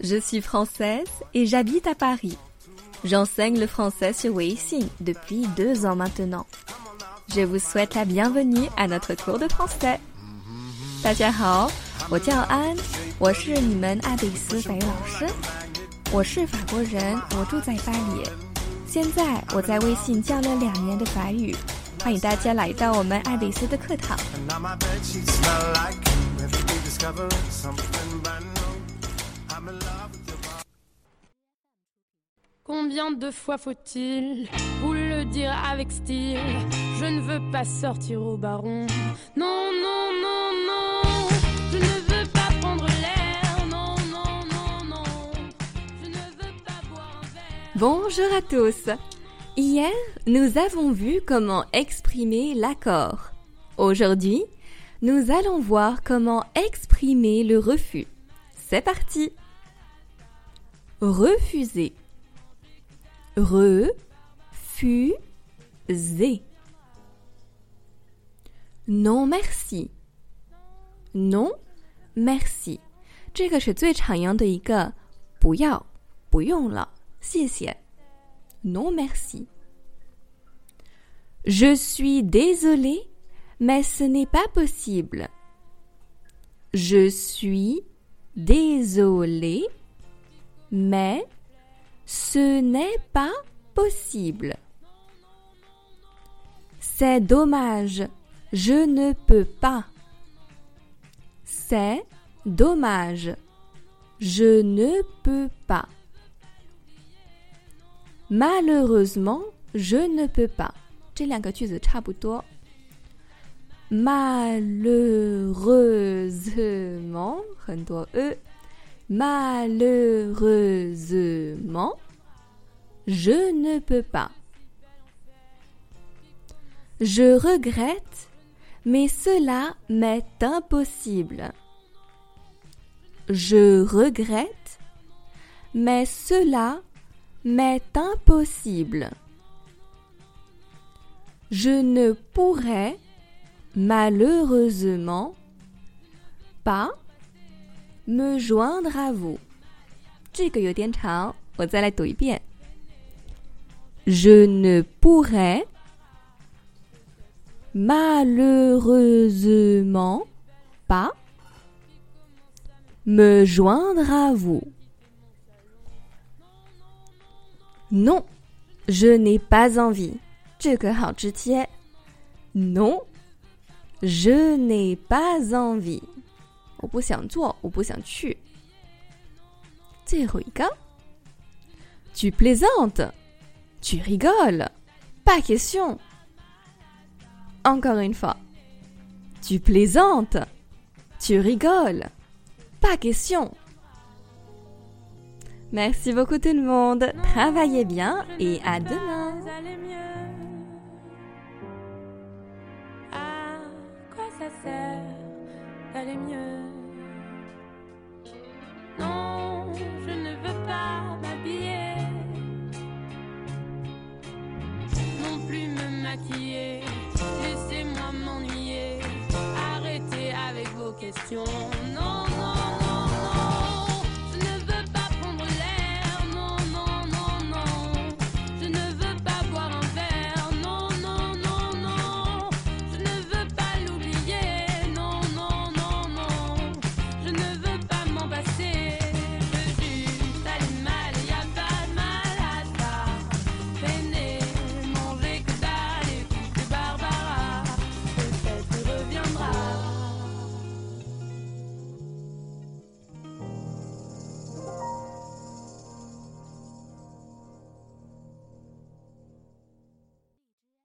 Je suis française et j'habite à Paris. J'enseigne le français sur Weixin depuis deux ans maintenant. Je vous souhaite la bienvenue à notre cours de français. 大家好，我叫安，我是你们阿比斯法语老师。我是法国人，我住在巴黎。现在我在微信教了两年的法语，欢迎大家来到我们艾比斯的课堂。 Combien de fois faut-il vous le dire avec style? Je ne veux pas sortir au baron. Non, non, non, non. Je ne veux pas prendre l'air. Non, non, non, non. Je ne veux pas boire un verre. Bonjour à tous. Hier, nous avons vu comment exprimer l'accord. Aujourd'hui, nous allons voir comment exprimer le refus. C'est parti. Refuser Refuser. Non merci. Non merci. 这个是最常用的一个不要不用了，谢谢。Non merci. Je suis désolé, mais ce n'est pas possible. Je suis désolé, mais ce n'est pas possible. C'est dommage, je ne peux pas. C'est dommage, je ne peux pas. Malheureusement, je ne peux pas. 这两个句子差不多。Malheureusement，很多 e。Malheureusement, je ne peux pas. Je regrette, mais cela m'est impossible. Je regrette, mais cela m'est impossible. Je ne pourrai malheureusement pas me joindre à vous. 这个有点长， 我再来读一遍。Je ne pourrai malheureusement pas me joindre à vous. Non, je n'ai pas envie. 这个好直接。Non, je n'ai pas envie. 我不想做，我不想去。最后一个 ，Tu plaisantes, tu rigoles, pas question. Encore une fois, tu plaisantes, tu rigoles, pas question. Merci beaucoup tout le monde. Travaillez bien et à demain. À Laissez-moi m'ennuyer. Arrêtez avec vos questions.